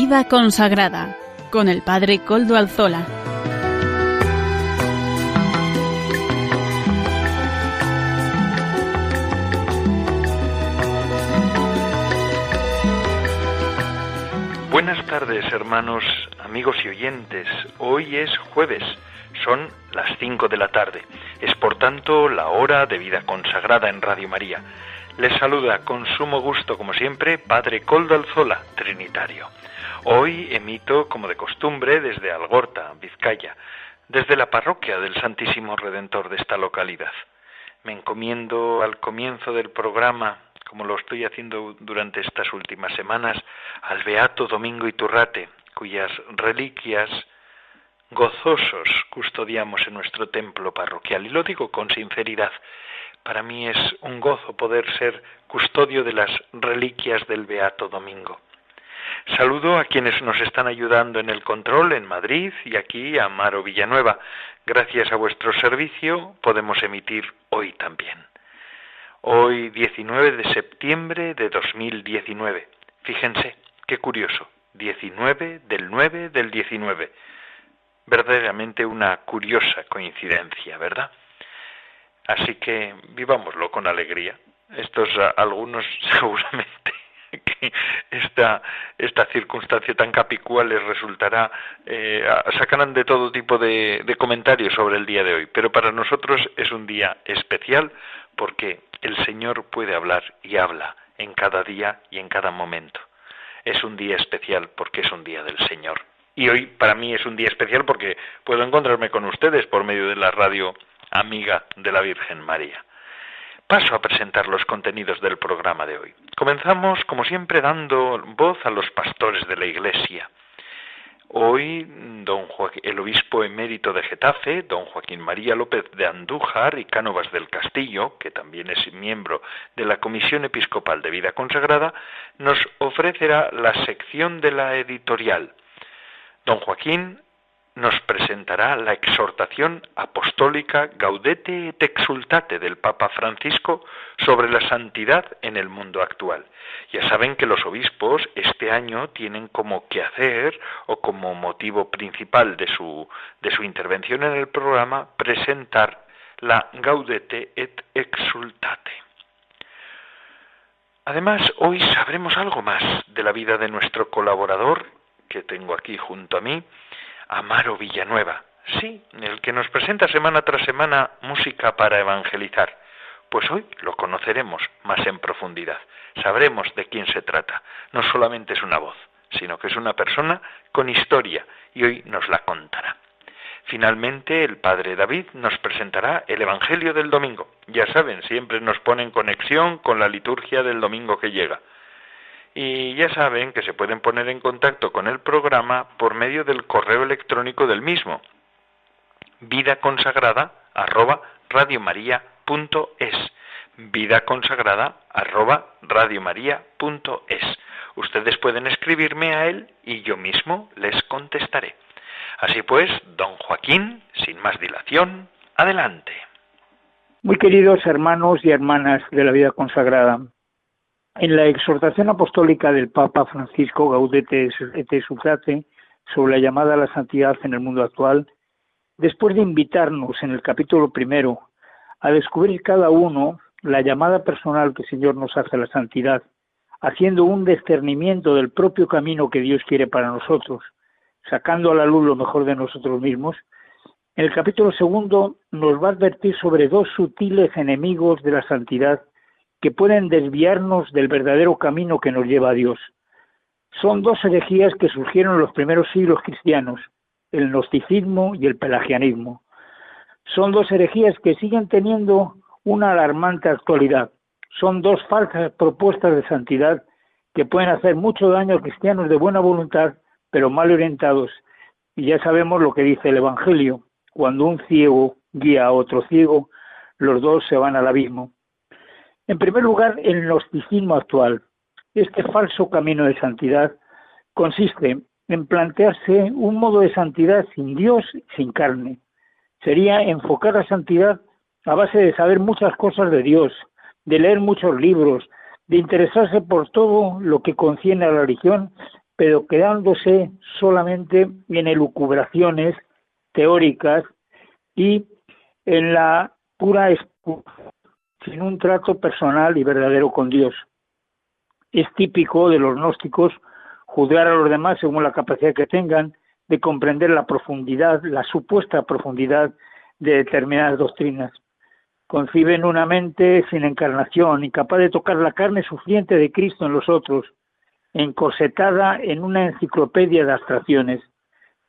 Vida consagrada con el Padre Coldo Alzola. Buenas tardes, hermanos, amigos y oyentes. Hoy es jueves, son las 5 de la tarde. Es por tanto la hora de vida consagrada en Radio María. Les saluda con sumo gusto, como siempre, Padre Coldo Alzola, Trinitario. Hoy emito, como de costumbre, desde Algorta, Vizcaya, desde la parroquia del Santísimo Redentor de esta localidad. Me encomiendo al comienzo del programa, como lo estoy haciendo durante estas últimas semanas, al Beato Domingo Iturrate, cuyas reliquias gozosos custodiamos en nuestro templo parroquial. Y lo digo con sinceridad, para mí es un gozo poder ser custodio de las reliquias del Beato Domingo. Saludo a quienes nos están ayudando en el control en Madrid y aquí a Maro Villanueva. Gracias a vuestro servicio podemos emitir hoy también. Hoy 19 de septiembre de 2019. Fíjense, qué curioso. 19 del 9 del 19. Verdaderamente una curiosa coincidencia, ¿verdad? Así que vivámoslo con alegría. Estos algunos seguramente esta, esta circunstancia tan capicúa les resultará, eh, sacarán de todo tipo de, de comentarios sobre el día de hoy, pero para nosotros es un día especial porque el Señor puede hablar y habla en cada día y en cada momento. Es un día especial porque es un día del Señor. Y hoy para mí es un día especial porque puedo encontrarme con ustedes por medio de la radio amiga de la Virgen María. Paso a presentar los contenidos del programa de hoy. Comenzamos, como siempre, dando voz a los pastores de la Iglesia. Hoy, don el obispo emérito de Getafe, don Joaquín María López de Andújar y Cánovas del Castillo, que también es miembro de la Comisión Episcopal de Vida Consagrada, nos ofrecerá la sección de la editorial. Don Joaquín nos presentará la exhortación apostólica Gaudete et Exultate del Papa Francisco sobre la santidad en el mundo actual. Ya saben que los obispos este año tienen como quehacer o como motivo principal de su, de su intervención en el programa presentar la Gaudete et Exultate. Además, hoy sabremos algo más de la vida de nuestro colaborador, que tengo aquí junto a mí, Amaro Villanueva, sí, el que nos presenta semana tras semana música para evangelizar. Pues hoy lo conoceremos más en profundidad, sabremos de quién se trata. No solamente es una voz, sino que es una persona con historia y hoy nos la contará. Finalmente, el Padre David nos presentará el Evangelio del Domingo. Ya saben, siempre nos pone en conexión con la liturgia del domingo que llega y ya saben que se pueden poner en contacto con el programa por medio del correo electrónico del mismo vida consagrada arroba radiomaria.es vida consagrada arroba radiomaria.es ustedes pueden escribirme a él y yo mismo les contestaré. Así pues don Joaquín sin más dilación adelante. Muy queridos hermanos y hermanas de la vida consagrada en la exhortación apostólica del Papa Francisco Gaudete et Exultate sobre la llamada a la santidad en el mundo actual, después de invitarnos en el capítulo primero a descubrir cada uno la llamada personal que el Señor nos hace a la santidad, haciendo un discernimiento del propio camino que Dios quiere para nosotros, sacando a la luz lo mejor de nosotros mismos, en el capítulo segundo nos va a advertir sobre dos sutiles enemigos de la santidad que pueden desviarnos del verdadero camino que nos lleva a Dios. Son dos herejías que surgieron en los primeros siglos cristianos, el gnosticismo y el pelagianismo. Son dos herejías que siguen teniendo una alarmante actualidad. Son dos falsas propuestas de santidad que pueden hacer mucho daño a cristianos de buena voluntad, pero mal orientados. Y ya sabemos lo que dice el Evangelio. Cuando un ciego guía a otro ciego, los dos se van al abismo. En primer lugar, el gnosticismo actual. Este falso camino de santidad consiste en plantearse un modo de santidad sin Dios, sin carne. Sería enfocar la santidad a base de saber muchas cosas de Dios, de leer muchos libros, de interesarse por todo lo que conciene a la religión pero quedándose solamente en elucubraciones teóricas y en la pura sin un trato personal y verdadero con Dios. Es típico de los gnósticos juzgar a los demás según la capacidad que tengan de comprender la profundidad, la supuesta profundidad de determinadas doctrinas. Conciben una mente sin encarnación, incapaz de tocar la carne sufriente de Cristo en los otros, encorsetada en una enciclopedia de abstracciones.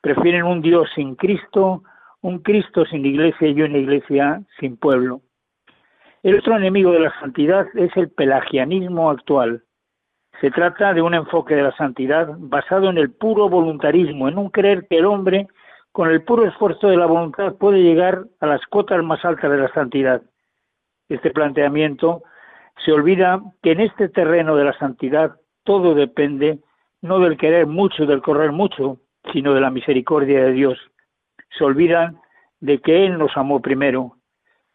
Prefieren un Dios sin Cristo, un Cristo sin iglesia y una iglesia sin pueblo. El otro enemigo de la santidad es el pelagianismo actual. Se trata de un enfoque de la santidad basado en el puro voluntarismo, en un creer que el hombre, con el puro esfuerzo de la voluntad, puede llegar a las cotas más altas de la santidad. Este planteamiento se olvida que en este terreno de la santidad todo depende no del querer mucho, del correr mucho, sino de la misericordia de Dios. Se olvidan de que Él nos amó primero.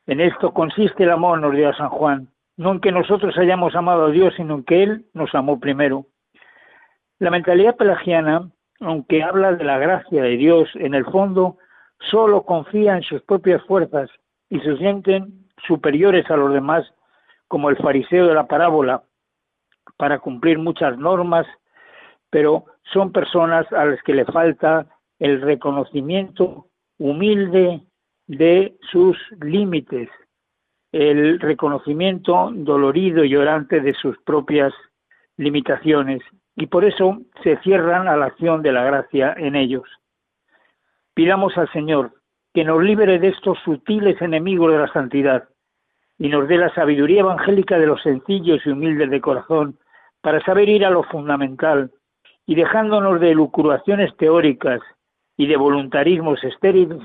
En esto consiste el amor, nos dio a San Juan, no en que nosotros hayamos amado a Dios, sino en que Él nos amó primero. La mentalidad pelagiana, aunque habla de la gracia de Dios, en el fondo solo confía en sus propias fuerzas y se sienten superiores a los demás, como el fariseo de la parábola, para cumplir muchas normas, pero son personas a las que le falta el reconocimiento humilde de sus límites, el reconocimiento dolorido y llorante de sus propias limitaciones, y por eso se cierran a la acción de la gracia en ellos. Pidamos al Señor que nos libre de estos sutiles enemigos de la santidad y nos dé la sabiduría evangélica de los sencillos y humildes de corazón para saber ir a lo fundamental y dejándonos de lucuraciones teóricas y de voluntarismos estériles,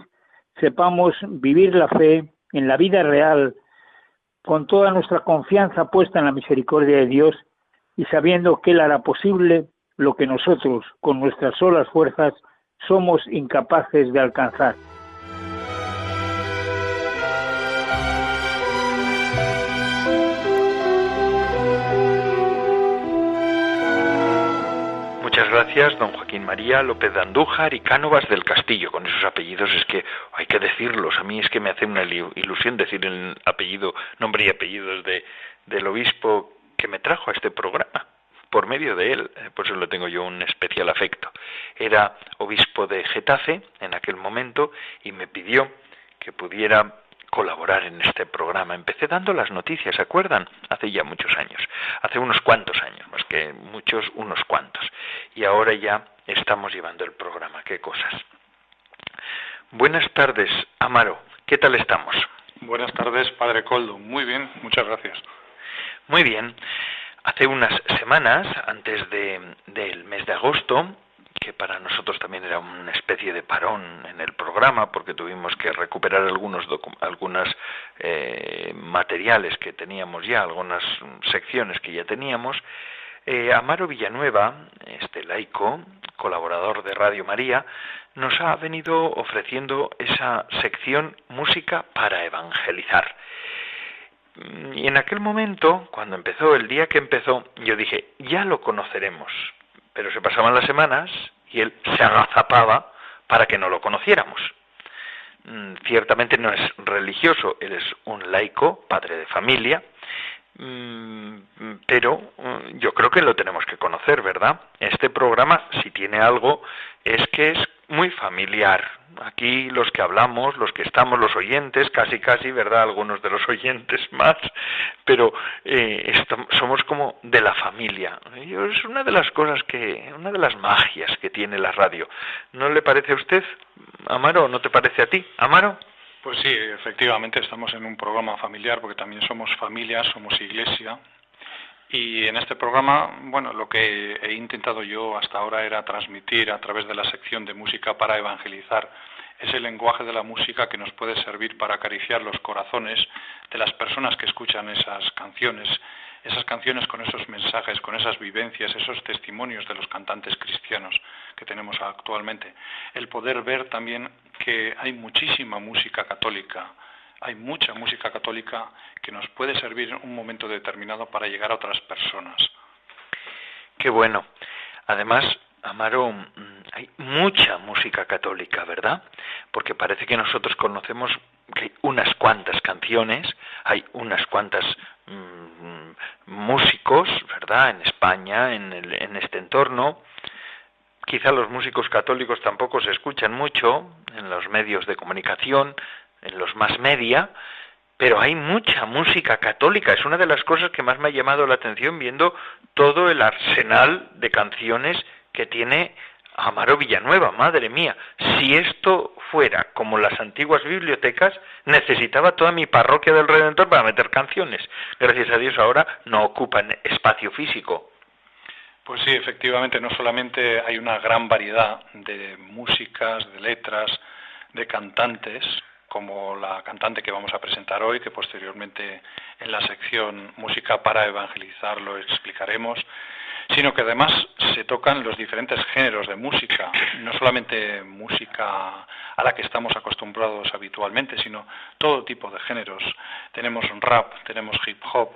sepamos vivir la fe en la vida real con toda nuestra confianza puesta en la misericordia de Dios y sabiendo que Él hará posible lo que nosotros, con nuestras solas fuerzas, somos incapaces de alcanzar. Gracias, don Joaquín María López de Andújar y Cánovas del Castillo. Con esos apellidos es que hay que decirlos. A mí es que me hace una ilusión decir el apellido, nombre y apellidos de, del obispo que me trajo a este programa. Por medio de él, eh, por eso lo tengo yo un especial afecto. Era obispo de Getafe en aquel momento y me pidió que pudiera colaborar en este programa. Empecé dando las noticias, ¿se acuerdan? Hace ya muchos años, hace unos cuantos años, más que muchos, unos cuantos. Y ahora ya estamos llevando el programa, qué cosas. Buenas tardes, Amaro, ¿qué tal estamos? Buenas tardes, Padre Coldo. Muy bien, muchas gracias. Muy bien. Hace unas semanas, antes del mes de agosto, que para nosotros también era una especie de parón en el programa porque tuvimos que recuperar algunos algunas eh, materiales que teníamos ya algunas secciones que ya teníamos. Eh, Amaro Villanueva este laico colaborador de Radio María nos ha venido ofreciendo esa sección música para evangelizar. Y en aquel momento cuando empezó el día que empezó yo dije ya lo conoceremos pero se pasaban las semanas y él se agazapaba para que no lo conociéramos. Mm, ciertamente no es religioso, él es un laico, padre de familia, mm, pero mm, yo creo que lo tenemos que conocer, ¿verdad? Este programa, si tiene algo, es que es muy familiar. Aquí los que hablamos, los que estamos, los oyentes, casi casi, ¿verdad? Algunos de los oyentes más, pero eh, somos como de la familia. Es una de las cosas que, una de las magias que tiene la radio. ¿No le parece a usted, Amaro? ¿No te parece a ti, Amaro? Pues sí, efectivamente estamos en un programa familiar porque también somos familia, somos iglesia y en este programa, bueno, lo que he intentado yo hasta ahora era transmitir a través de la sección de música para evangelizar ese lenguaje de la música que nos puede servir para acariciar los corazones de las personas que escuchan esas canciones, esas canciones con esos mensajes, con esas vivencias, esos testimonios de los cantantes cristianos que tenemos actualmente. El poder ver también que hay muchísima música católica, hay mucha música católica que nos puede servir en un momento determinado para llegar a otras personas. Qué bueno. Además, Amaro, mm, hay mucha música católica, ¿verdad? Porque parece que nosotros conocemos que hay unas cuantas canciones, hay unas cuantas mm, músicos, ¿verdad? En España, en, en este entorno. Quizá los músicos católicos tampoco se escuchan mucho en los medios de comunicación, en los más media, pero hay mucha música católica. Es una de las cosas que más me ha llamado la atención viendo todo el arsenal de canciones que tiene Amaro Villanueva, madre mía, si esto fuera como las antiguas bibliotecas, necesitaba toda mi parroquia del Redentor para meter canciones. Gracias a Dios ahora no ocupan espacio físico. Pues sí, efectivamente, no solamente hay una gran variedad de músicas, de letras, de cantantes, como la cantante que vamos a presentar hoy, que posteriormente en la sección Música para Evangelizar lo explicaremos, sino que además se tocan los diferentes géneros de música, no solamente música a la que estamos acostumbrados habitualmente, sino todo tipo de géneros. Tenemos rap, tenemos hip hop,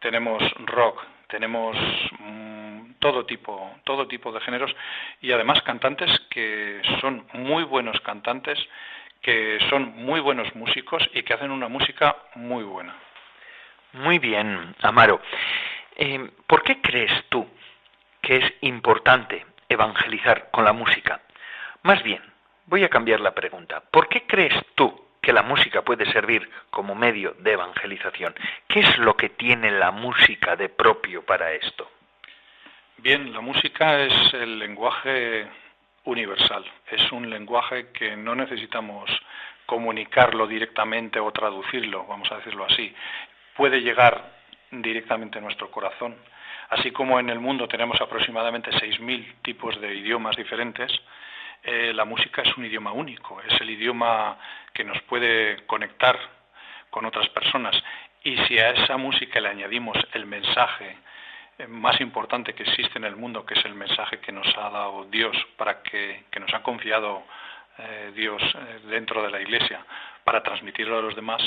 tenemos rock, tenemos mm, todo tipo, todo tipo de géneros y además cantantes que son muy buenos cantantes, que son muy buenos músicos y que hacen una música muy buena. Muy bien, Amaro. Eh, ¿Por qué crees tú que es importante evangelizar con la música. Más bien, voy a cambiar la pregunta. ¿Por qué crees tú que la música puede servir como medio de evangelización? ¿Qué es lo que tiene la música de propio para esto? Bien, la música es el lenguaje universal. Es un lenguaje que no necesitamos comunicarlo directamente o traducirlo, vamos a decirlo así. Puede llegar directamente a nuestro corazón Así como en el mundo tenemos aproximadamente 6.000 tipos de idiomas diferentes, eh, la música es un idioma único, es el idioma que nos puede conectar con otras personas. Y si a esa música le añadimos el mensaje más importante que existe en el mundo, que es el mensaje que nos ha dado Dios, para que, nos ha confiado eh, Dios dentro de la Iglesia, para transmitirlo a los demás,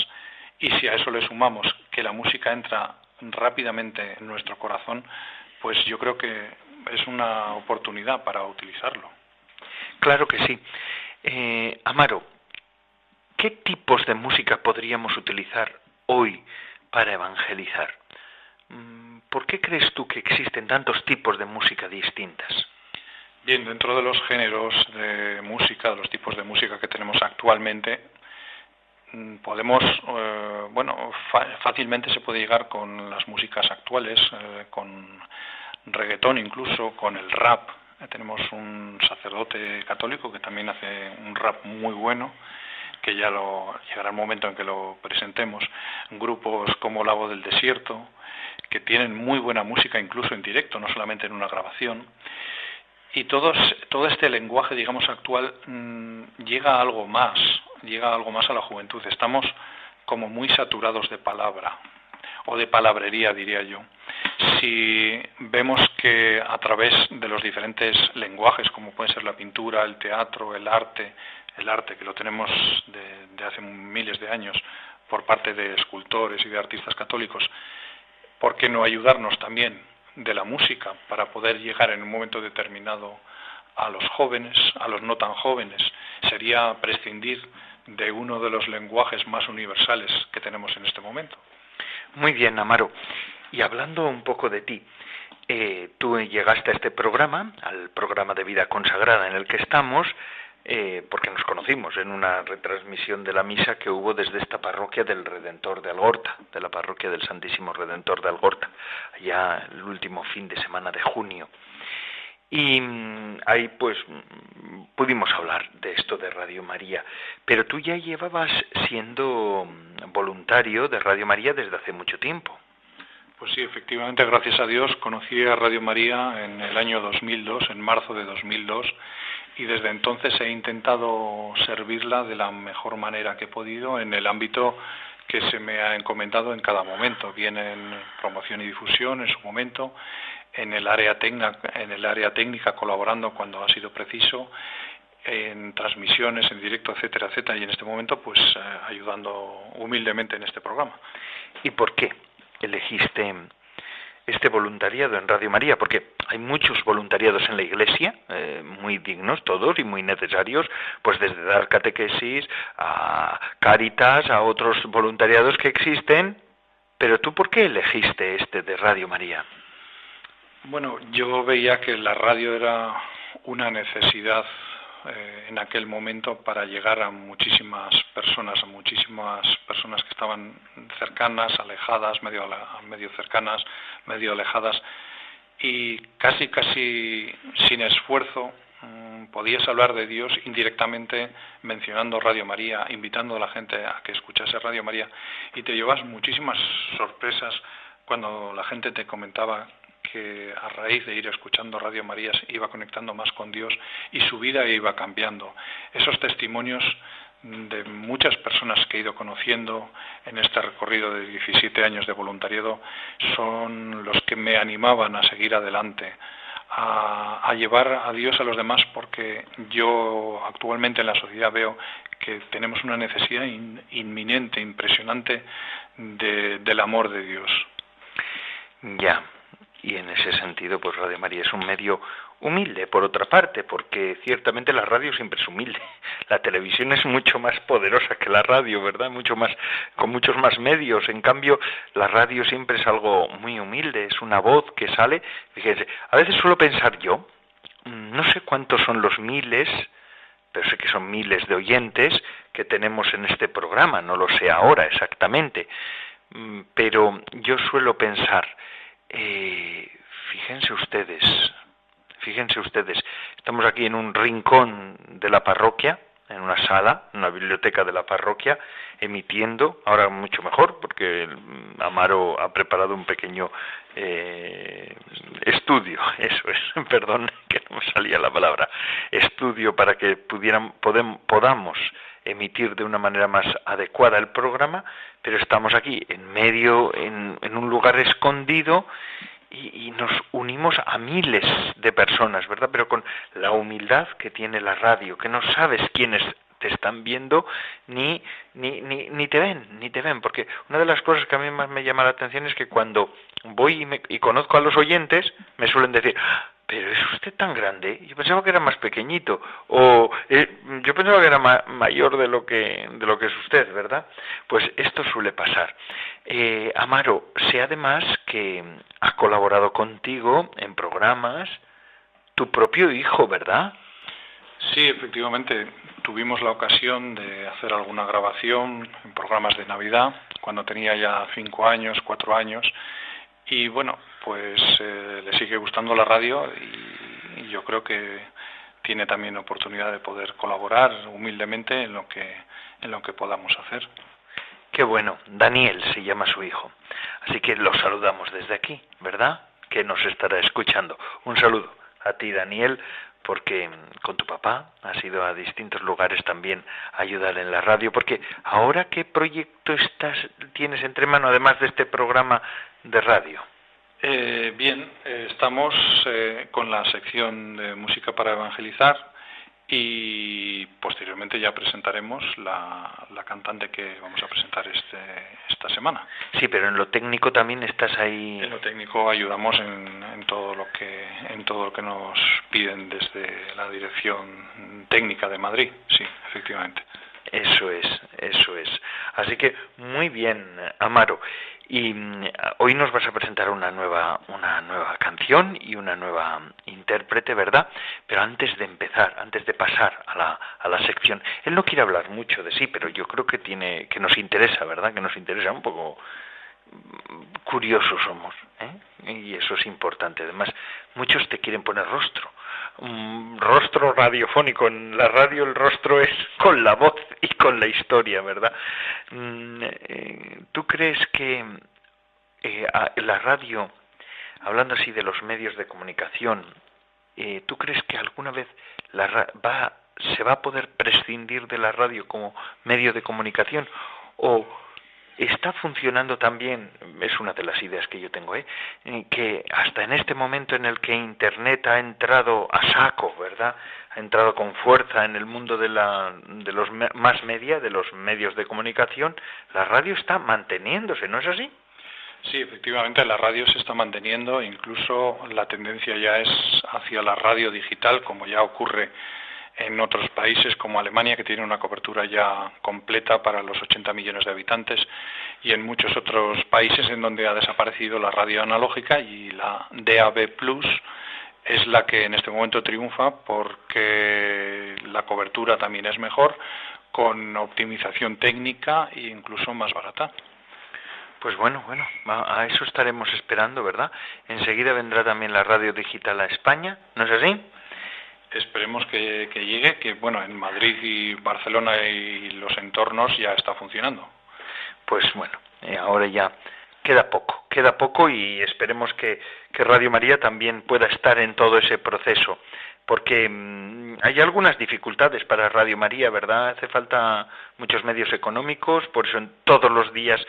y si a eso le sumamos que la música entra rápidamente en nuestro corazón, pues yo creo que es una oportunidad para utilizarlo. Claro que sí. Eh, Amaro, ¿qué tipos de música podríamos utilizar hoy para evangelizar? ¿Por qué crees tú que existen tantos tipos de música distintas? Bien, dentro de los géneros de música, de los tipos de música que tenemos actualmente, Mm, podemos, eh, bueno, fácilmente se puede llegar con las músicas actuales, eh, con reggaetón incluso, con el rap. Tenemos un sacerdote católico que también hace un rap muy bueno, que ya lo, llegará el momento en que lo presentemos. Grupos como Lago del Desierto, que tienen muy buena música incluso en directo, no solamente en una grabación. Y todos, todo este lenguaje, digamos, actual mm, llega a algo más, llega algo más a la juventud. Estamos como muy saturados de palabra, o de palabrería, diría yo. Si vemos que a través de los diferentes lenguajes, como puede ser la pintura, el teatro, el arte, el arte que lo tenemos de, hace miles de años por parte de escultores y de artistas católicos, ¿por qué no ayudarnos también de la música para poder llegar en un momento determinado a los jóvenes, a los no tan jóvenes? Sería prescindir de uno de los lenguajes más universales que tenemos en este momento. Muy bien, Amaro. Y hablando un poco de ti, eh, tú llegaste a este programa, al programa de vida consagrada en el que estamos, eh, porque nos conocimos en una retransmisión de la misa que hubo desde esta parroquia del Redentor de Algorta, de la parroquia del Santísimo Redentor de Algorta, allá el último fin de semana de junio. Y mm, ahí pues mm, pudimos hablar de esto de Radio María, pero tú ya llevabas siendo mm, voluntario de Radio María desde hace mucho tiempo. Pues sí, efectivamente, gracias a Dios, conocí a Radio María en el año 2002, en marzo de 2002, y desde entonces he intentado servirla de la mejor manera que he podido en el ámbito que se me ha encomendado en cada momento, bien en promoción y difusión en su momento, en el área técnica, en el área técnica colaborando cuando ha sido preciso, en transmisiones en directo, etcétera, etcétera, y en este momento pues eh, ayudando humildemente en este programa. ¿Y por qué elegiste este voluntariado en Radio María, porque hay muchos voluntariados en la Iglesia, eh, muy dignos todos y muy necesarios, pues desde dar catequesis a Caritas, a otros voluntariados que existen, pero tú ¿por qué elegiste este de Radio María? Bueno, yo veía que la radio era una necesidad eh, en aquel momento para llegar a muchísimas personas, a muchísimas personas que estaban cercanas, alejadas, medio, medio cercanas, medio alejadas, y casi, casi sin esfuerzo mm, podías hablar de Dios indirectamente mencionando Radio María, invitando a la gente a que escuchase Radio María, y te llevas muchísimas sorpresas cuando la gente te comentaba que a raíz de ir escuchando Radio María iba conectando más con Dios y su vida iba cambiando. Esos testimonios de muchas personas que he ido conociendo en este recorrido de 17 años de voluntariado son los que me animaban a seguir adelante, a, llevar a Dios a los demás, porque yo actualmente en la sociedad veo que tenemos una necesidad inminente, impresionante del amor de Dios. Ya, y en ese sentido, pues Radio María es un medio humilde, por otra parte, porque ciertamente la radio siempre es humilde. La televisión es mucho más poderosa que la radio, ¿verdad? Mucho más, con muchos más medios. En cambio, la radio siempre es algo muy humilde, es una voz que sale. Fíjense, a veces suelo pensar yo, mm, no sé cuántos son los miles, pero sé que son miles de oyentes que tenemos en este programa, no lo sé ahora exactamente, mm, pero yo suelo pensar, eh, fíjense ustedes, fíjense ustedes, estamos aquí en un rincón de la parroquia, en una sala, en una biblioteca de la parroquia, emitiendo, ahora mucho mejor, porque Amaro ha preparado un pequeño eh, estudio, eso es, perdón que no me salía la palabra, estudio para que pudieran, podamos emitir de una manera más adecuada el programa, pero estamos aquí en medio, en, un lugar escondido y, nos unimos a miles de personas, ¿verdad? Pero con la humildad que tiene la radio, que no sabes quiénes te están viendo ni, ni, ni, ni te ven, ni te ven, porque una de las cosas que a mí más me llama la atención es que cuando voy y, y conozco a los oyentes, me suelen decir, pero es usted tan grande, yo pensaba que era más pequeñito, o eh, yo pensaba que era mayor de lo que, de lo que es usted, ¿verdad? Pues esto suele pasar. Eh, Amaro, sé además que ha colaborado contigo en programas tu propio hijo, ¿verdad? Sí, efectivamente, tuvimos la ocasión de hacer alguna grabación en programas de Navidad, cuando tenía ya cinco años, cuatro años, y bueno, pues eh, le sigue gustando la radio y, yo creo que tiene también oportunidad de poder colaborar humildemente en lo que en lo que podamos hacer. Qué bueno, Daniel se llama su hijo. Así que lo saludamos desde aquí, ¿verdad? Que nos estará escuchando. Un saludo a ti, Daniel, porque con tu papá has ido a distintos lugares también a ayudar en la radio, porque ahora qué proyecto estás tienes entre manos además de este programa de radio. Eh, bien, eh, estamos eh, con la sección de música para evangelizar y posteriormente ya presentaremos la, la cantante que vamos a presentar este, esta semana. Sí, pero en lo técnico también estás ahí. En lo técnico ayudamos en, en todo lo que en todo lo que nos piden desde la dirección técnica de Madrid. Sí, efectivamente. Eso es, eso es. Así que muy bien, Amaro. Y mm, hoy nos vas a presentar una nueva, una nueva canción y una nueva intérprete, ¿verdad? Pero antes de empezar, antes de pasar a la, a la sección, él no quiere hablar mucho de sí, pero yo creo que tiene, que nos interesa, ¿verdad? Que nos interesa un poco mm, curiosos somos, ¿eh? Y eso es importante. Además, muchos te quieren poner rostro un rostro radiofónico. En la radio el rostro es con la voz y con la historia, ¿verdad? Mm, eh, ¿Tú crees que eh, la radio, hablando así de los medios de comunicación, eh, ¿tú crees que alguna vez la va, se va a poder prescindir de la radio como medio de comunicación? ¿O está funcionando también, es una de las ideas que yo tengo, ¿eh? que hasta en este momento en el que Internet ha entrado a saco, ¿verdad? Ha entrado con fuerza en el mundo de, la, de los más media, de los medios de comunicación, la radio está manteniéndose, ¿no es así? Sí, efectivamente, la radio se está manteniendo, incluso la tendencia ya es hacia la radio digital, como ya ocurre en otros países como Alemania, que tiene una cobertura ya completa para los 80 millones de habitantes, y en muchos otros países en donde ha desaparecido la radio analógica y la DAB Plus es la que en este momento triunfa porque la cobertura también es mejor, con optimización técnica e incluso más barata. Pues bueno, bueno, a eso estaremos esperando, ¿verdad? Enseguida vendrá también la radio digital a España, ¿no es así? Esperemos que, llegue, que bueno, en Madrid y Barcelona y los entornos ya está funcionando. Pues bueno, eh, ahora ya queda poco, queda poco y esperemos que, que Radio María también pueda estar en todo ese proceso, porque mm, hay algunas dificultades para Radio María, ¿verdad? Hace falta muchos medios económicos, por eso en todos los días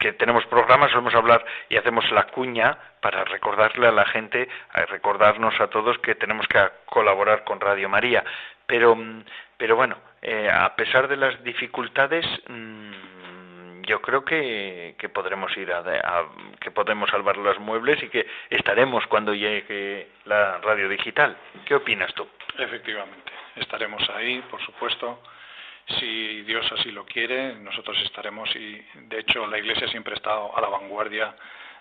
que tenemos programas solemos hablar y hacemos la cuña para recordarle a la gente, recordarnos a todos que tenemos que colaborar con Radio María. Pero, mm, pero bueno, eh, a pesar de las dificultades, mm, yo creo que, que podremos ir a, que podemos salvar los muebles y que estaremos cuando llegue la radio digital. ¿Qué opinas tú? Efectivamente, estaremos ahí, por supuesto si Dios así lo quiere, nosotros estaremos y de hecho la Iglesia siempre ha estado a la vanguardia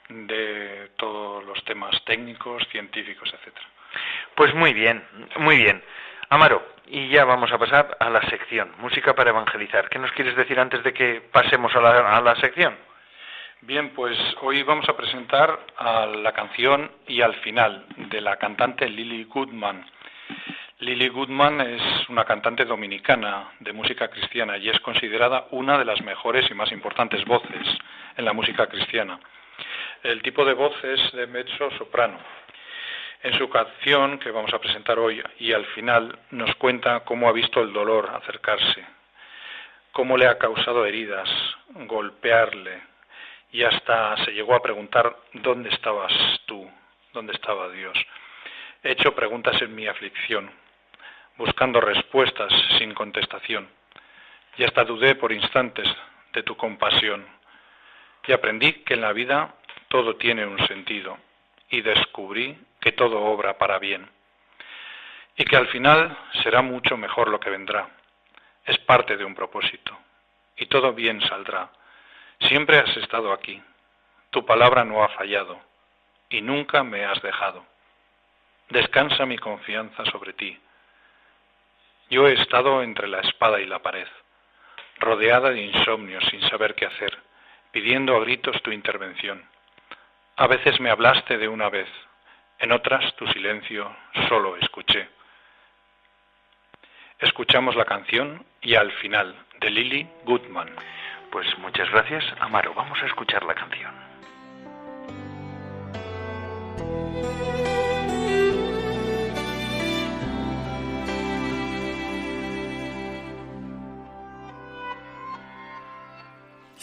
de todos los temas técnicos, científicos, etcétera. Pues muy bien, muy bien. Amaro, y ya vamos a pasar a la sección, música para evangelizar. ¿Qué nos quieres decir antes de que pasemos a la, a la sección? Bien, pues hoy vamos a presentar a la canción y al final de la cantante Lily Goodman. Lily Goodman es una cantante dominicana de música cristiana y es considerada una de las mejores y más importantes voces en la música cristiana. El tipo de voz es de mezzo soprano. En su canción que vamos a presentar hoy y al final nos cuenta cómo ha visto el dolor acercarse, cómo le ha causado heridas, golpearle y hasta se llegó a preguntar ¿dónde estabas tú? ¿Dónde estaba Dios? He hecho preguntas en mi aflicción buscando respuestas sin contestación. Y hasta dudé por instantes de tu compasión. Y aprendí que en la vida todo tiene un sentido. Y descubrí que todo obra para bien. Y que al final será mucho mejor lo que vendrá. Es parte de un propósito. Y todo bien saldrá. Siempre has estado aquí. Tu palabra no ha fallado. Y nunca me has dejado. Descansa mi confianza sobre ti yo he estado entre la espada y la pared, rodeada de insomnio sin saber qué hacer, pidiendo a gritos tu intervención. A veces me hablaste de una vez, en otras tu silencio solo escuché. Escuchamos la canción y al final de Lily Goodman. Pues muchas gracias, Amaro. Vamos a escuchar la canción.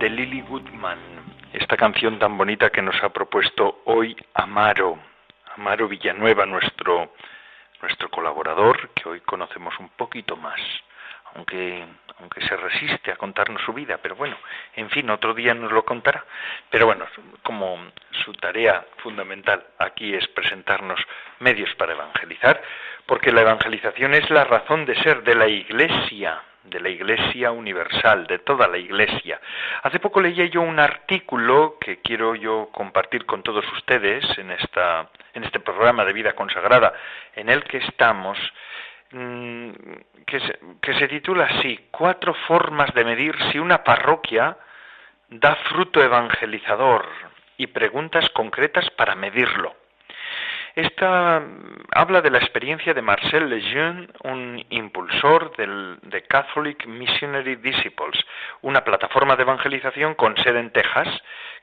De Lily Goodman, esta canción tan bonita que nos ha propuesto hoy Amaro, Amaro Villanueva, nuestro, nuestro colaborador, que hoy conocemos un poquito más, aunque, aunque se resiste a contarnos su vida, pero bueno, en fin, otro día nos lo contará. Pero bueno, como su tarea fundamental aquí es presentarnos medios para evangelizar, porque la evangelización es la razón de ser de la Iglesia, de la Iglesia Universal, de toda la Iglesia. Hace poco leí yo un artículo que quiero yo compartir con todos ustedes en, esta, en este programa de vida consagrada en el que estamos, mm, que se titula así, Cuatro formas de medir si una parroquia da fruto evangelizador y preguntas concretas para medirlo. Esta mm, habla de la experiencia de Marcel Lejeune, un impulsor del, de Catholic Missionary Disciples, una plataforma de evangelización con sede en Texas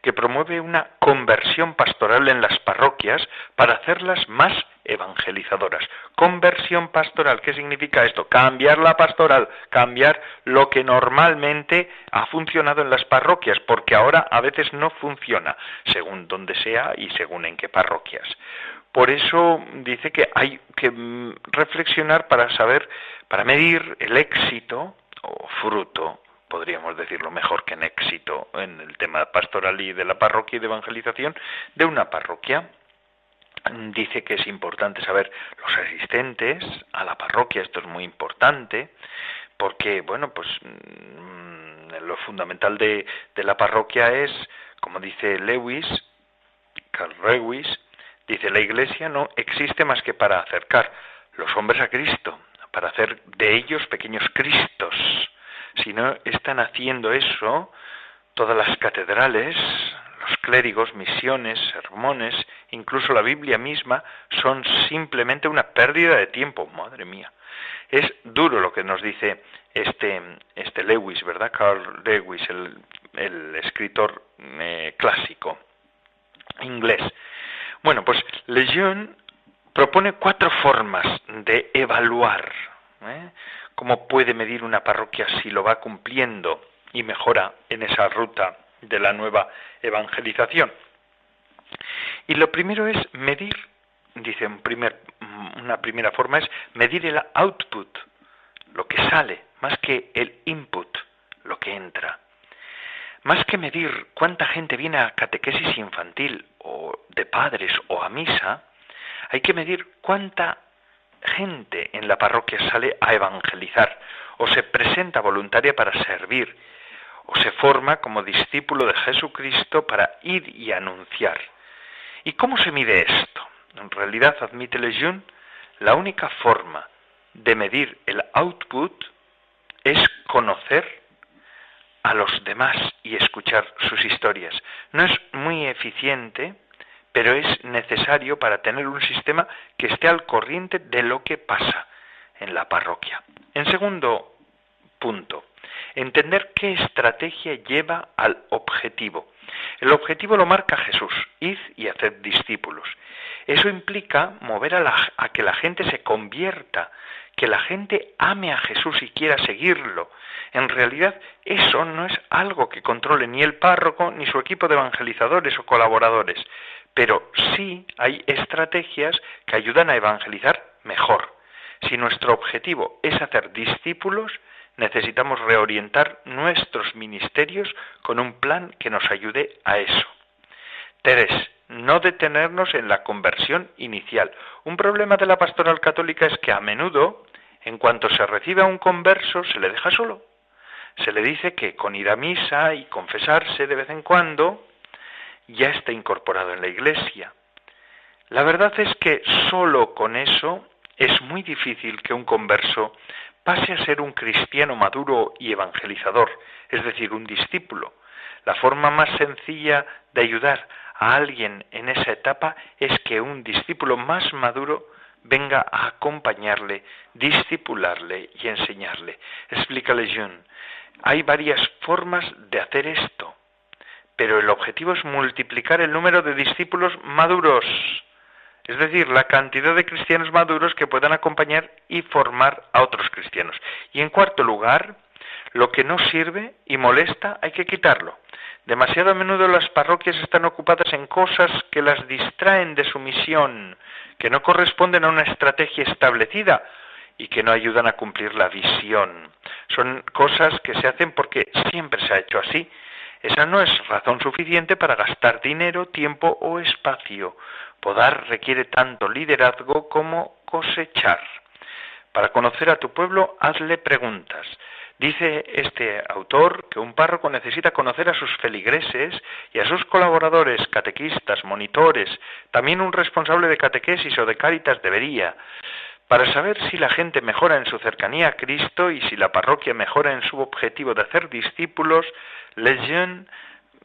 que promueve una conversión pastoral en las parroquias para hacerlas más evangelizadoras. Conversión pastoral, ¿qué significa esto? Cambiar la pastoral, cambiar lo que normalmente ha funcionado en las parroquias, porque ahora a veces no funciona, según donde sea y según en qué parroquias. Por eso dice que hay que mm, reflexionar para saber, para medir el éxito o fruto, podríamos decirlo mejor que en éxito en el tema pastoral y de la parroquia y de evangelización de una parroquia. Dice que es importante saber los asistentes a la parroquia, esto es muy importante, porque, bueno, pues mm, lo fundamental de, de la parroquia es, como dice Lewis, Carl Lewis, Dice, la Iglesia no existe más que para acercar los hombres a Cristo, para hacer de ellos pequeños Cristos. Si no están haciendo eso, todas las catedrales, los clérigos, misiones, sermones, incluso la Biblia misma, son simplemente una pérdida de tiempo. Madre mía. Es duro lo que nos dice este, este Lewis, ¿verdad? Carl Lewis, el, escritor eh, clásico inglés. Bueno, pues Lejeune propone cuatro formas de evaluar ¿eh? cómo puede medir una parroquia si lo va cumpliendo y mejora en esa ruta de la nueva evangelización. Y lo primero es medir, dice una primera forma es medir el output, lo que sale, más que el input, lo que entra. Más que medir cuánta gente viene a catequesis infantil o de padres o a misa, hay que medir cuánta gente en la parroquia sale a evangelizar o se presenta voluntaria para servir o se forma como discípulo de Jesucristo para ir y anunciar. ¿Y cómo se mide esto? En realidad, admite Lejeune, la única forma de medir el output es conocer a los demás y escuchar sus historias. No es muy eficiente, pero es necesario para tener un sistema que esté al corriente de lo que pasa en la parroquia. En segundo punto, entender qué estrategia lleva al objetivo. El objetivo lo marca Jesús, id y haced discípulos. Eso implica mover a, a, que la gente se convierta, que la gente ame a Jesús y quiera seguirlo. En realidad, eso no es algo que controle ni el párroco ni su equipo de evangelizadores o colaboradores, pero sí hay estrategias que ayudan a evangelizar mejor. Si nuestro objetivo es hacer discípulos, necesitamos reorientar nuestros ministerios con un plan que nos ayude a eso. Tres, no detenernos en la conversión inicial. Un problema de la pastoral católica es que a menudo, en cuanto se recibe a un converso, se le deja solo. Se le dice que con ir a misa y confesarse de vez en cuando ya está incorporado en la iglesia. La verdad es que solo con eso es muy difícil que un converso pase a ser un cristiano maduro y evangelizador, es decir, un discípulo. La forma más sencilla de ayudar a alguien en esa etapa es que un discípulo más maduro venga a acompañarle, discipularle y enseñarle. Explica Lejeune. Hay varias formas de hacer esto, pero el objetivo es multiplicar el número de discípulos maduros es decir, la cantidad de cristianos maduros que puedan acompañar y formar a otros cristianos. Y en cuarto lugar, lo que no sirve y molesta hay que quitarlo. Demasiado a menudo las parroquias están ocupadas en cosas que las distraen de su misión, que no corresponden a una estrategia establecida y que no ayudan a cumplir la visión. Son cosas que se hacen porque siempre se ha hecho así. Esa no es razón suficiente para gastar dinero, tiempo o espacio. Podar requiere tanto liderazgo como cosechar. Para conocer a tu pueblo, hazle preguntas. Dice este autor que un párroco necesita conocer a sus feligreses y a sus colaboradores, catequistas, monitores, también un responsable de catequesis o de cáritas debería, para saber si la gente mejora en su cercanía a Cristo y si la parroquia mejora en su objetivo de hacer discípulos, Lejeune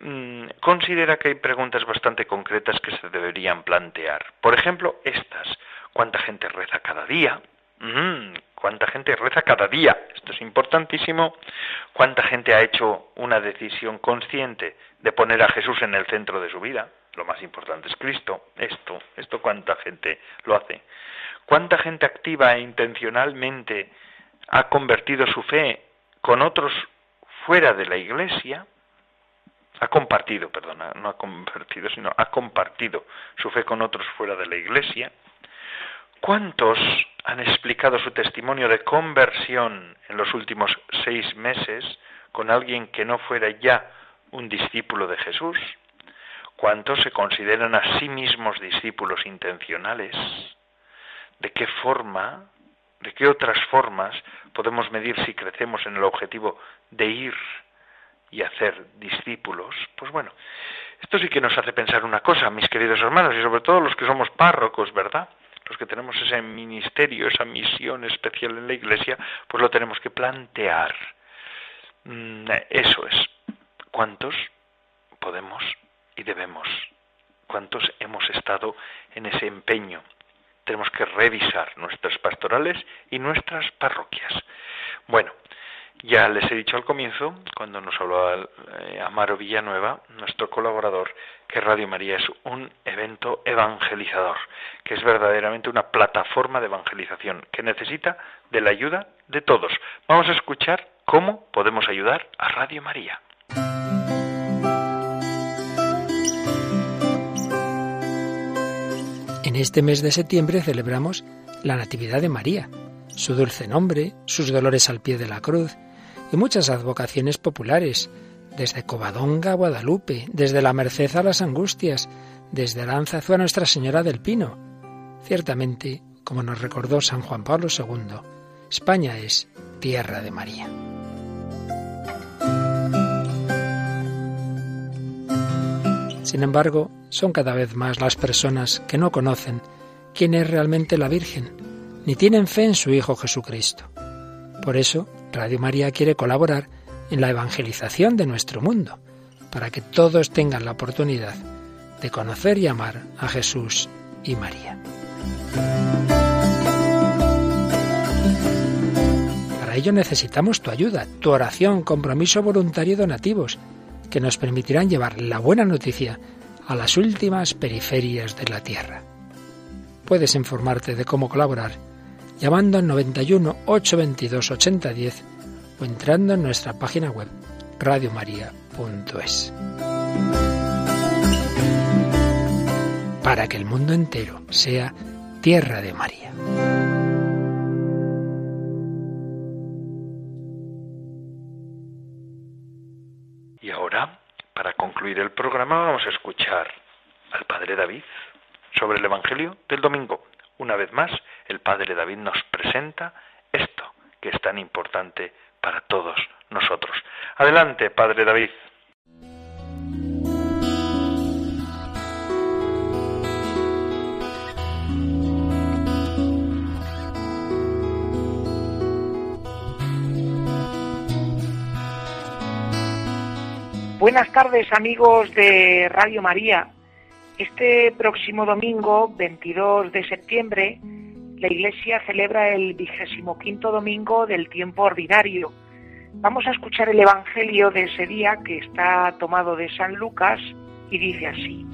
Mm, considera que hay preguntas bastante concretas que se deberían plantear. Por ejemplo, estas. ¿Cuánta gente reza cada día? ¿Cuánta gente reza cada día? Esto es importantísimo. ¿Cuánta gente ha hecho una decisión consciente de poner a Jesús en el centro de su vida? Lo más importante es Cristo. Esto, esto cuánta gente lo hace. ¿Cuánta gente activa e intencionalmente ha convertido su fe con otros fuera de la iglesia? ha compartido, perdona, no ha convertido, sino ha compartido su fe con otros fuera de la iglesia. ¿Cuántos han explicado su testimonio de conversión en los últimos seis meses con alguien que no fuera ya un discípulo de Jesús? ¿Cuántos se consideran a sí mismos discípulos intencionales? ¿De qué forma, de qué otras formas podemos medir si crecemos en el objetivo de ir y hacer discípulos, pues bueno, esto sí que nos hace pensar una cosa, mis queridos hermanos, y sobre todo los que somos párrocos, ¿verdad? Los que tenemos ese ministerio, esa misión especial en la iglesia, pues lo tenemos que plantear. Mm, eso es. ¿Cuántos podemos y debemos? ¿Cuántos hemos estado en ese empeño? Tenemos que revisar nuestras pastorales y nuestras parroquias. Bueno, ya les he dicho al comienzo, cuando nos habló eh, Amaro Villanueva, nuestro colaborador, que Radio María es un evento evangelizador, que es verdaderamente una plataforma de evangelización que necesita de la ayuda de todos. Vamos a escuchar cómo podemos ayudar a Radio María. En este mes de septiembre celebramos la Natividad de María, su dulce nombre, sus dolores al pie de la cruz, y muchas advocaciones populares, desde Covadonga a Guadalupe, desde la Merced a las Angustias, desde Aranzazu a Nuestra Señora del Pino. Ciertamente, como nos recordó San Juan Pablo II, España es tierra de María. Sin embargo, son cada vez más las personas que no conocen quién es realmente la Virgen, ni tienen fe en su Hijo Jesucristo. Por eso, Radio María quiere colaborar en la evangelización de nuestro mundo, para que todos tengan la oportunidad de conocer y amar a Jesús y María. Para ello necesitamos tu ayuda, tu oración, compromiso voluntario y donativos, que nos permitirán llevar la buena noticia a las últimas periferias de la tierra. Puedes informarte de cómo colaborar llamando al 91 822 8010 o entrando en nuestra página web radiomaria.es. Para que el mundo entero sea tierra de María. Y ahora, para concluir el programa, vamos a escuchar al Padre David sobre el Evangelio del domingo. Una vez más, el Padre David nos presenta esto que es tan importante para todos nosotros. Adelante, Padre David. Buenas tardes amigos de Radio María. Este próximo domingo, 22 de septiembre, la Iglesia celebra el vigésimo quinto domingo del tiempo ordinario. Vamos a escuchar el Evangelio de ese día que está tomado de San Lucas y dice así.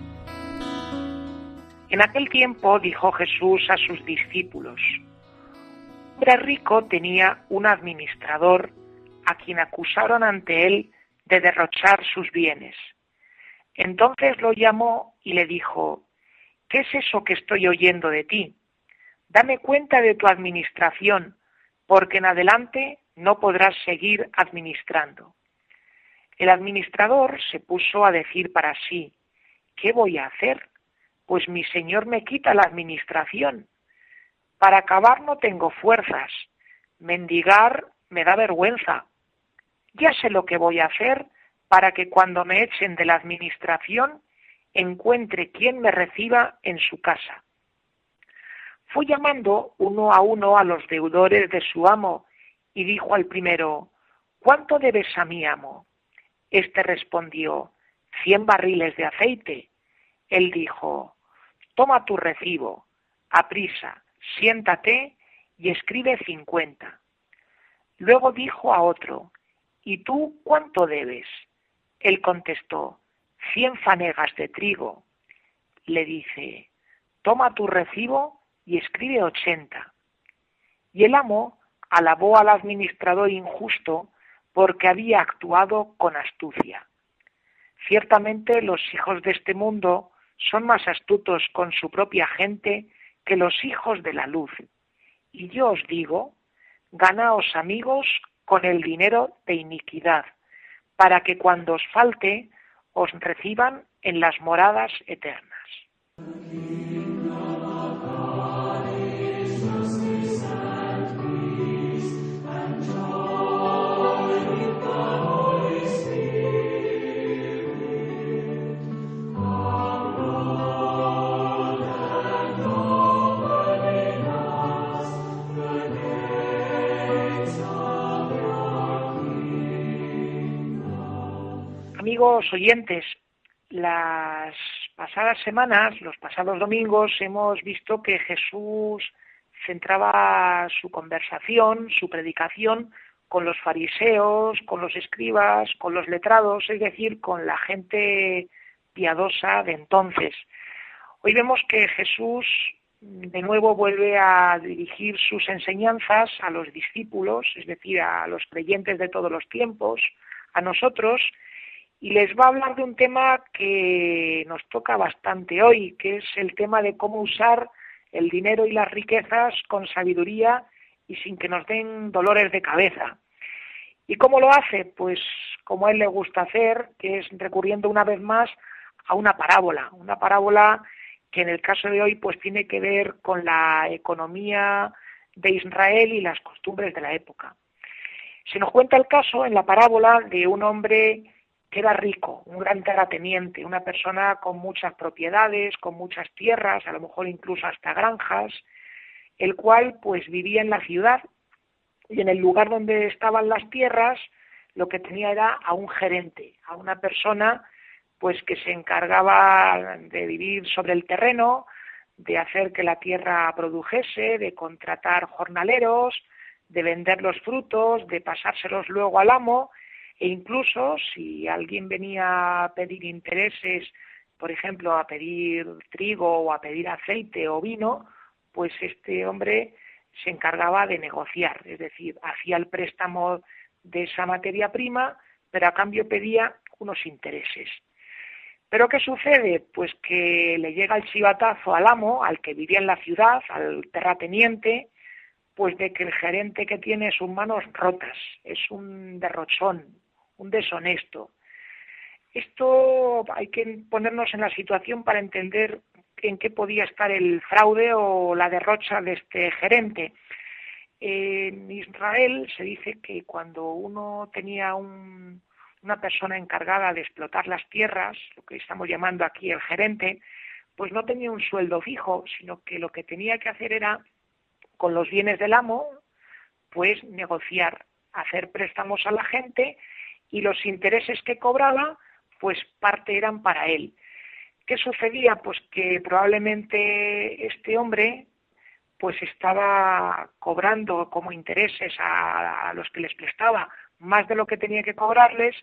En aquel tiempo dijo Jesús a sus discípulos, un hombre rico tenía un administrador a quien acusaron ante él de derrochar sus bienes. Entonces lo llamó y le dijo, ¿qué es eso que estoy oyendo de ti? Dame cuenta de tu administración, porque en adelante no podrás seguir administrando. El administrador se puso a decir para sí, ¿qué voy a hacer? Pues mi señor me quita la administración. Para acabar no tengo fuerzas. Mendigar me da vergüenza. Ya sé lo que voy a hacer para que cuando me echen de la administración encuentre quien me reciba en su casa. Fue llamando uno a uno a los deudores de su amo y dijo al primero, ¿cuánto debes a mi amo? Este respondió, cien barriles de aceite. Él dijo, toma tu recibo, aprisa, siéntate y escribe cincuenta. Luego dijo a otro, ¿y tú cuánto debes? Él contestó, cien fanegas de trigo. Le dice, toma tu recibo y escribe ochenta. Y el amo alabó al administrador injusto porque había actuado con astucia. Ciertamente los hijos de este mundo son más astutos con su propia gente que los hijos de la luz. Y yo os digo, ganaos amigos con el dinero de iniquidad, para que cuando os falte os reciban en las moradas eternas. Oyentes, las pasadas semanas, los pasados domingos, hemos visto que Jesús centraba su conversación, su predicación, con los fariseos, con los escribas, con los letrados, es decir, con la gente piadosa de entonces. Hoy vemos que Jesús de nuevo vuelve a dirigir sus enseñanzas a los discípulos, es decir, a los creyentes de todos los tiempos, a nosotros, y les va a hablar de un tema que nos toca bastante hoy, que es el tema de cómo usar el dinero y las riquezas con sabiduría y sin que nos den dolores de cabeza. ¿Y cómo lo hace? Pues como a él le gusta hacer, que es recurriendo una vez más a una parábola, una parábola que en el caso de hoy pues tiene que ver con la economía de Israel y las costumbres de la época. Se nos cuenta el caso en la parábola de un hombre que era rico, un gran terrateniente, una persona con muchas propiedades, con muchas tierras, a lo mejor incluso hasta granjas, el cual pues vivía en la ciudad y en el lugar donde estaban las tierras lo que tenía era a un gerente, a una persona pues que se encargaba de vivir sobre el terreno, de hacer que la tierra produjese, de contratar jornaleros, de vender los frutos, de pasárselos luego al amo e incluso si alguien venía a pedir intereses, por ejemplo, a pedir trigo o a pedir aceite o vino, pues este hombre se encargaba de negociar, es decir, hacía el préstamo de esa materia prima, pero a cambio pedía unos intereses. Pero ¿qué sucede? Pues que le llega el chivatazo al amo, al que vivía en la ciudad, al terrateniente, pues de que el gerente que tiene sus manos rotas, es un derrochón, un deshonesto. Esto hay que ponernos en la situación para entender en qué podía estar el fraude o la derrocha de este gerente. En Israel se dice que cuando uno tenía una persona encargada de explotar las tierras, lo que estamos llamando aquí el gerente, pues no tenía un sueldo fijo, sino que lo que tenía que hacer era, con los bienes del amo, pues negociar, hacer préstamos a la gente y los intereses que cobraba, pues parte eran para él. ¿Qué sucedía? Pues que probablemente este hombre pues estaba cobrando como intereses a, los que les prestaba más de lo que tenía que cobrarles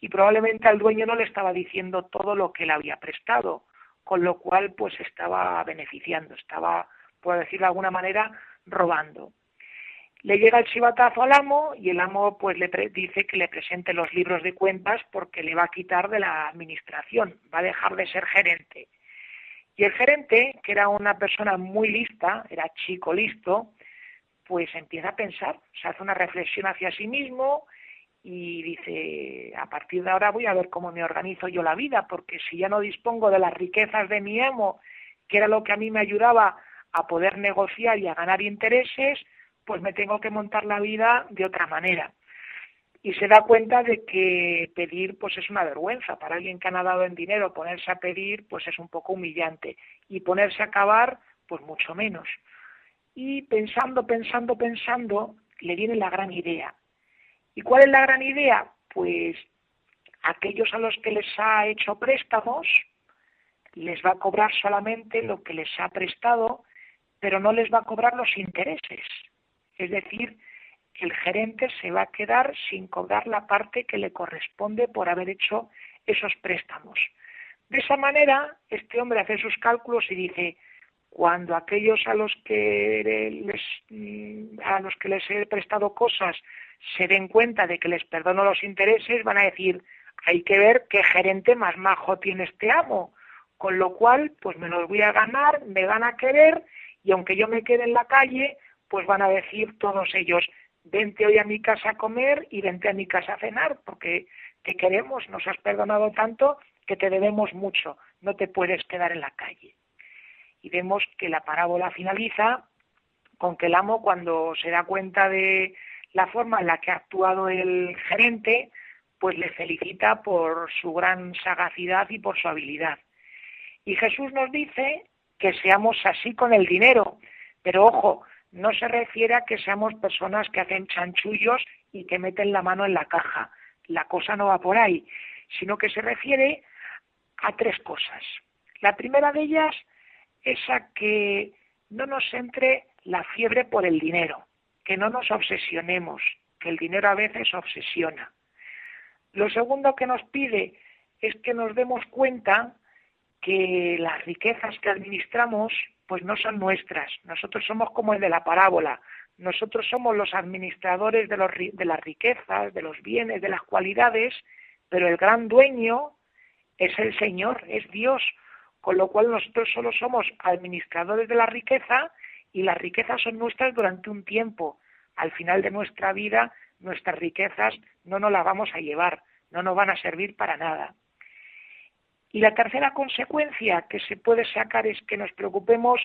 y probablemente al dueño no le estaba diciendo todo lo que le había prestado, con lo cual pues estaba beneficiando, estaba, por decirlo de alguna manera, robando. Le llega el chivatazo al amo y el amo pues le dice que le presente los libros de cuentas porque le va a quitar de la administración, va a dejar de ser gerente. Y el gerente, que era una persona muy lista, era chico listo, pues empieza a pensar, se hace una reflexión hacia sí mismo y dice, a partir de ahora voy a ver cómo me organizo yo la vida, porque si ya no dispongo de las riquezas de mi amo, que era lo que a mí me ayudaba a poder negociar y a ganar intereses, pues me tengo que montar la vida de otra manera. Y se da cuenta de que pedir pues es una vergüenza. Para alguien que ha nadado en dinero, ponerse a pedir pues es un poco humillante. Y ponerse a acabar, pues mucho menos. Y pensando, pensando, pensando, le viene la gran idea. ¿Y cuál es la gran idea? Pues aquellos a los que les ha hecho préstamos, les va a cobrar solamente lo que les ha prestado, pero no les va a cobrar los intereses. Es decir, el gerente se va a quedar sin cobrar la parte que le corresponde por haber hecho esos préstamos. De esa manera, este hombre hace sus cálculos y dice, cuando aquellos a los que les, mm, a los que les he prestado cosas se den cuenta de que les perdono los intereses, van a decir, hay que ver qué gerente más majo tiene este amo, con lo cual, pues me los voy a ganar, me van a querer y aunque yo me quede en la calle, pues van a decir todos ellos, vente hoy a mi casa a comer y vente a mi casa a cenar, porque te queremos, nos has perdonado tanto que te debemos mucho, no te puedes quedar en la calle. Y vemos que la parábola finaliza con que el amo, cuando se da cuenta de la forma en la que ha actuado el gerente, pues le felicita por su gran sagacidad y por su habilidad. Y Jesús nos dice que seamos así con el dinero, pero ojo, no se refiere a que seamos personas que hacen chanchullos y que meten la mano en la caja. La cosa no va por ahí, sino que se refiere a tres cosas. La primera de ellas es a que no nos entre la fiebre por el dinero, que no nos obsesionemos, que el dinero a veces obsesiona. Lo segundo que nos pide es que nos demos cuenta que las riquezas que administramos pues no son nuestras. Nosotros somos como el de la parábola. Nosotros somos los administradores de, los, de las riquezas, de los bienes, de las cualidades, pero el gran dueño es el Señor, es Dios, con lo cual nosotros solo somos administradores de la riqueza y las riquezas son nuestras durante un tiempo. Al final de nuestra vida, nuestras riquezas no nos las vamos a llevar, no nos van a servir para nada. Y la tercera consecuencia que se puede sacar es que nos preocupemos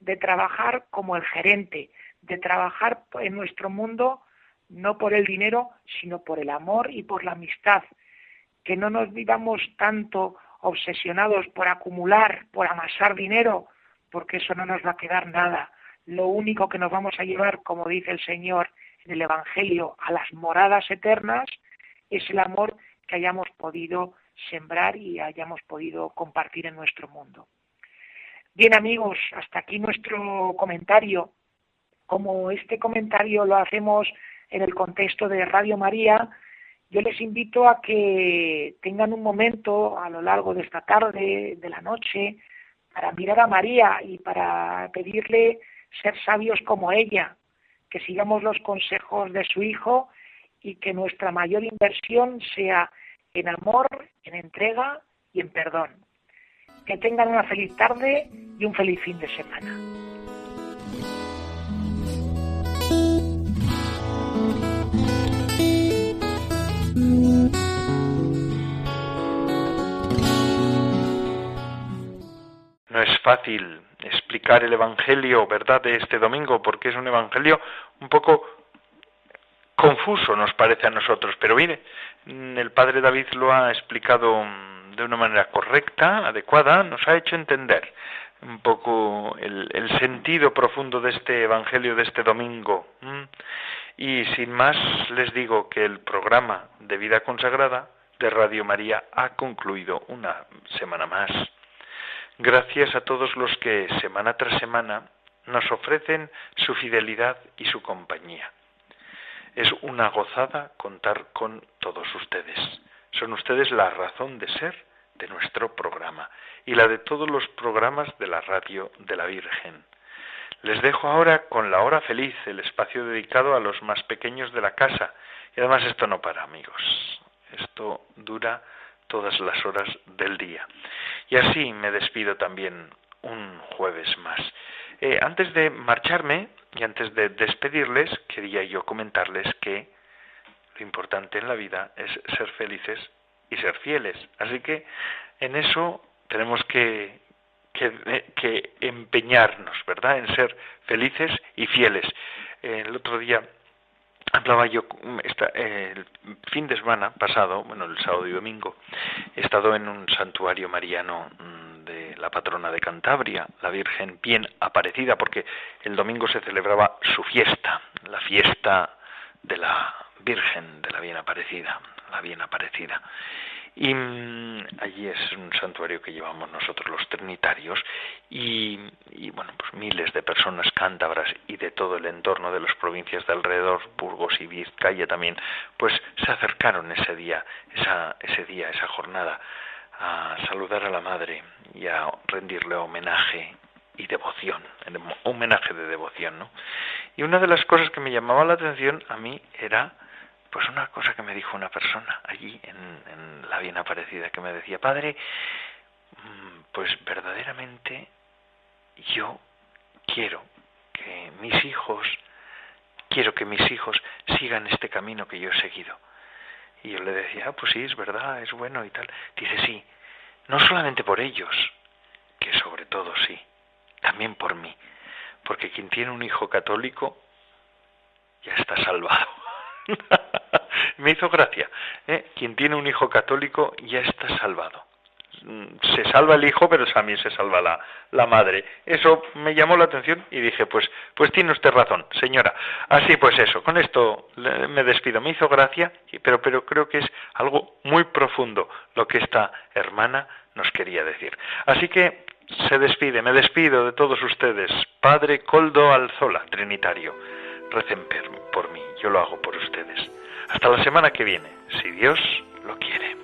de trabajar como el gerente, de trabajar en nuestro mundo no por el dinero, sino por el amor y por la amistad. Que no nos vivamos tanto obsesionados por acumular, por amasar dinero, porque eso no nos va a quedar nada. Lo único que nos vamos a llevar, como dice el Señor en el Evangelio, a las moradas eternas, es el amor que hayamos podido sembrar y hayamos podido compartir en nuestro mundo. Bien amigos, hasta aquí nuestro comentario. Como este comentario lo hacemos en el contexto de Radio María, yo les invito a que tengan un momento a lo largo de esta tarde, de la noche, para mirar a María y para pedirle ser sabios como ella, que sigamos los consejos de su Hijo y que nuestra mayor inversión sea en amor, en entrega y en perdón. Que tengan una feliz tarde y un feliz fin de semana. No es fácil explicar el Evangelio, ¿verdad?, de este domingo, porque es un Evangelio un poco confuso, nos parece a nosotros. Pero mire, el Padre David lo ha explicado de una manera correcta, adecuada, nos ha hecho entender un poco el, sentido profundo de este Evangelio de este domingo. Y sin más, les digo que el programa de vida consagrada de Radio María ha concluido una semana más. Gracias a todos los que semana tras semana nos ofrecen su fidelidad y su compañía. Es una gozada contar con todos ustedes. Son ustedes la razón de ser de nuestro programa y la de todos los programas de la radio de la Virgen. Les dejo ahora con la hora feliz, el espacio dedicado a los más pequeños de la casa. Y además esto no para, amigos. Esto dura todas las horas del día. Y así me despido también un jueves más. Eh, antes de marcharme y antes de despedirles, quería yo comentarles que lo importante en la vida es ser felices y ser fieles. Así que en eso tenemos que, que, que empeñarnos, ¿verdad? En ser felices y fieles. el otro día hablaba yo el fin de semana pasado, bueno, el sábado y domingo, he estado en un santuario mariano mm, la patrona de Cantabria, la Virgen bien aparecida, porque el domingo se celebraba su fiesta, la fiesta de la Virgen de la bien aparecida, la bien aparecida. Y mm, allí es un santuario que llevamos nosotros los trinitarios y, bueno, pues miles de personas cántabras y de todo el entorno de las provincias de alrededor, Burgos y Vizcaya también, pues se acercaron ese día, esa, ese día, esa jornada a saludar a la Madre y a rendirle homenaje y devoción, homenaje de devoción, ¿no? Y una de las cosas que me llamaba la atención a mí era pues una cosa que me dijo una persona allí en, la bien aparecida, que me decía, padre, mm, pues verdaderamente yo quiero que mis hijos, quiero que mis hijos sigan este camino que yo he seguido. Y yo le decía, ah, pues sí, es verdad, es bueno y tal. Dice, sí, no solamente por ellos, que sobre todo sí, también por mí. Porque quien tiene un hijo católico ya está salvado. Me hizo gracia. ¿eh? Quien tiene un hijo católico ya está salvado. Se salva el hijo, pero también se salva la, la madre. Eso me llamó la atención y dije, pues, pues tiene usted razón, señora. Así pues eso, con esto me despido. Me hizo gracia, pero, pero creo que es algo muy profundo lo que esta hermana nos quería decir. Así que se despide, me despido de todos ustedes. Padre Coldo Alzola, Trinitario. Recen por mí yo lo hago por ustedes. Hasta la semana que viene, si Dios lo quiere.